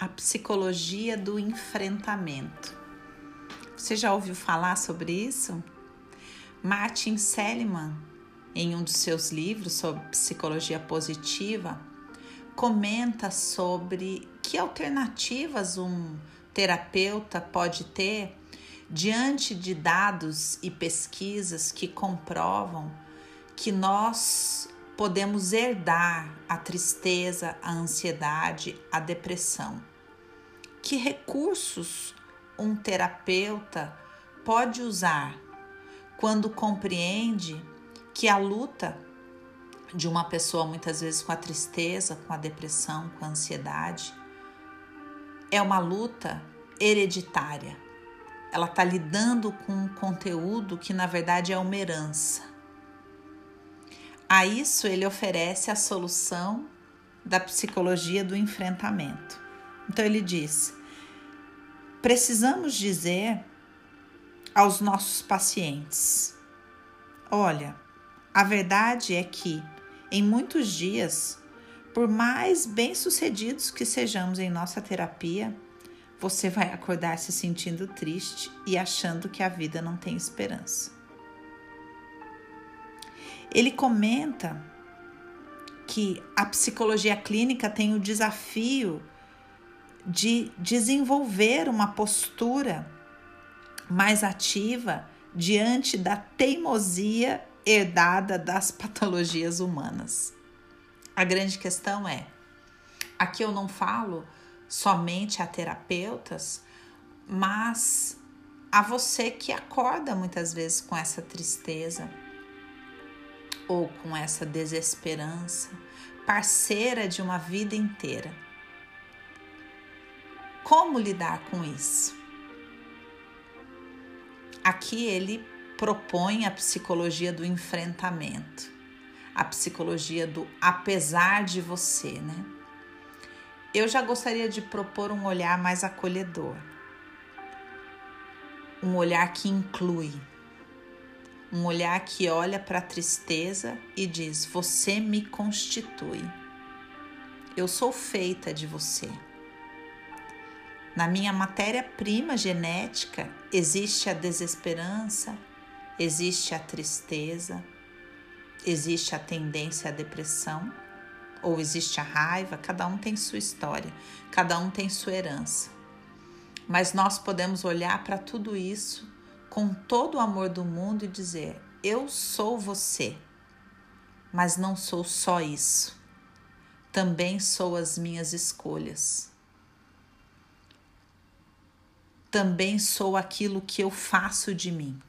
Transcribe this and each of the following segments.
a psicologia do enfrentamento. Você já ouviu falar sobre isso? Martin Seligman, em um dos seus livros sobre psicologia positiva, comenta sobre que alternativas um terapeuta pode ter diante de dados e pesquisas que comprovam que nós podemos herdar a tristeza, a ansiedade, a depressão. Que recursos um terapeuta pode usar quando compreende que a luta de uma pessoa, muitas vezes com a tristeza, com a depressão, com a ansiedade, é uma luta hereditária. Ela está lidando com um conteúdo que, na verdade, é uma herança. A isso ele oferece a solução da psicologia do enfrentamento. Então ele diz: precisamos dizer aos nossos pacientes: olha, a verdade é que em muitos dias, por mais bem-sucedidos que sejamos em nossa terapia, você vai acordar se sentindo triste e achando que a vida não tem esperança. Ele comenta que a psicologia clínica tem o desafio de desenvolver uma postura mais ativa diante da teimosia herdada das patologias humanas. A grande questão é: aqui eu não falo somente a terapeutas, mas a você que acorda muitas vezes com essa tristeza, ou com essa desesperança, parceira de uma vida inteira. Como lidar com isso? Aqui ele propõe a psicologia do enfrentamento, a psicologia do apesar de você, né? Eu já gostaria de propor um olhar mais acolhedor, um olhar que inclui, um olhar que olha para a tristeza e diz: Você me constitui. Eu sou feita de você. Na minha matéria-prima genética existe a desesperança, existe a tristeza, existe a tendência à depressão, ou existe a raiva, cada um tem sua história, cada um tem sua herança. Mas nós podemos olhar para tudo isso com todo o amor do mundo e dizer: Eu sou você, mas não sou só isso. Também sou as minhas escolhas. Também sou aquilo que eu faço de mim.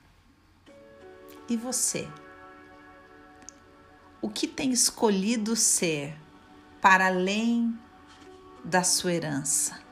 E você? O que tem escolhido ser para além da sua herança?